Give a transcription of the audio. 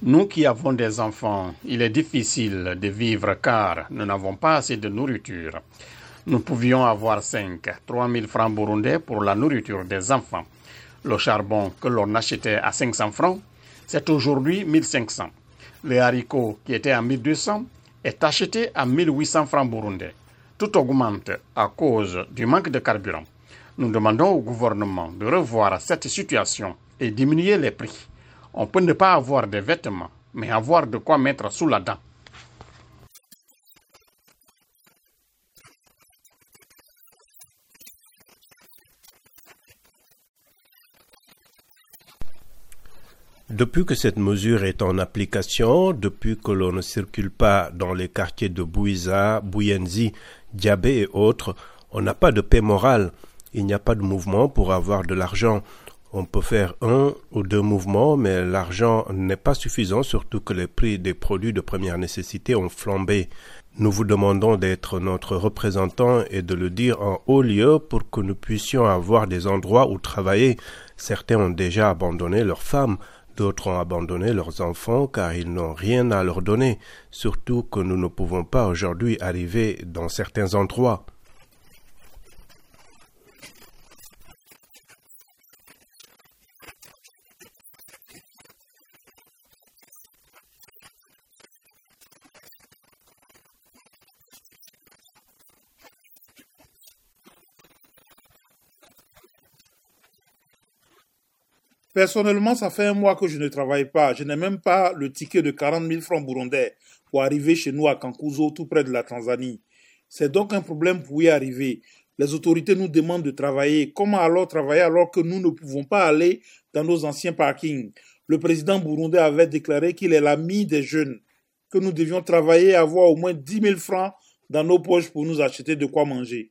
Nous qui avons des enfants, il est difficile de vivre car nous n'avons pas assez de nourriture. Nous pouvions avoir 5, 3 000 francs burundais pour la nourriture des enfants. Le charbon que l'on achetait à 500 francs, c'est aujourd'hui 1500. Le haricot qui était à 1200 est acheté à 1800 francs burundais. Tout augmente à cause du manque de carburant. Nous demandons au gouvernement de revoir cette situation et diminuer les prix. On peut ne pas avoir des vêtements, mais avoir de quoi mettre sous la dent. Depuis que cette mesure est en application, depuis que l'on ne circule pas dans les quartiers de Bouiza, Bouyenzi, Diabé et autres, on n'a pas de paix morale. Il n'y a pas de mouvement pour avoir de l'argent. On peut faire un ou deux mouvements, mais l'argent n'est pas suffisant, surtout que les prix des produits de première nécessité ont flambé. Nous vous demandons d'être notre représentant et de le dire en haut lieu pour que nous puissions avoir des endroits où travailler. Certains ont déjà abandonné leurs femmes, D'autres ont abandonné leurs enfants car ils n'ont rien à leur donner, surtout que nous ne pouvons pas aujourd'hui arriver dans certains endroits. Personnellement, ça fait un mois que je ne travaille pas. Je n'ai même pas le ticket de 40 000 francs burundais pour arriver chez nous à Kankuzo, tout près de la Tanzanie. C'est donc un problème pour y arriver. Les autorités nous demandent de travailler. Comment alors travailler alors que nous ne pouvons pas aller dans nos anciens parkings? Le président burundais avait déclaré qu'il est l'ami des jeunes, que nous devions travailler et avoir au moins 10 000 francs dans nos poches pour nous acheter de quoi manger.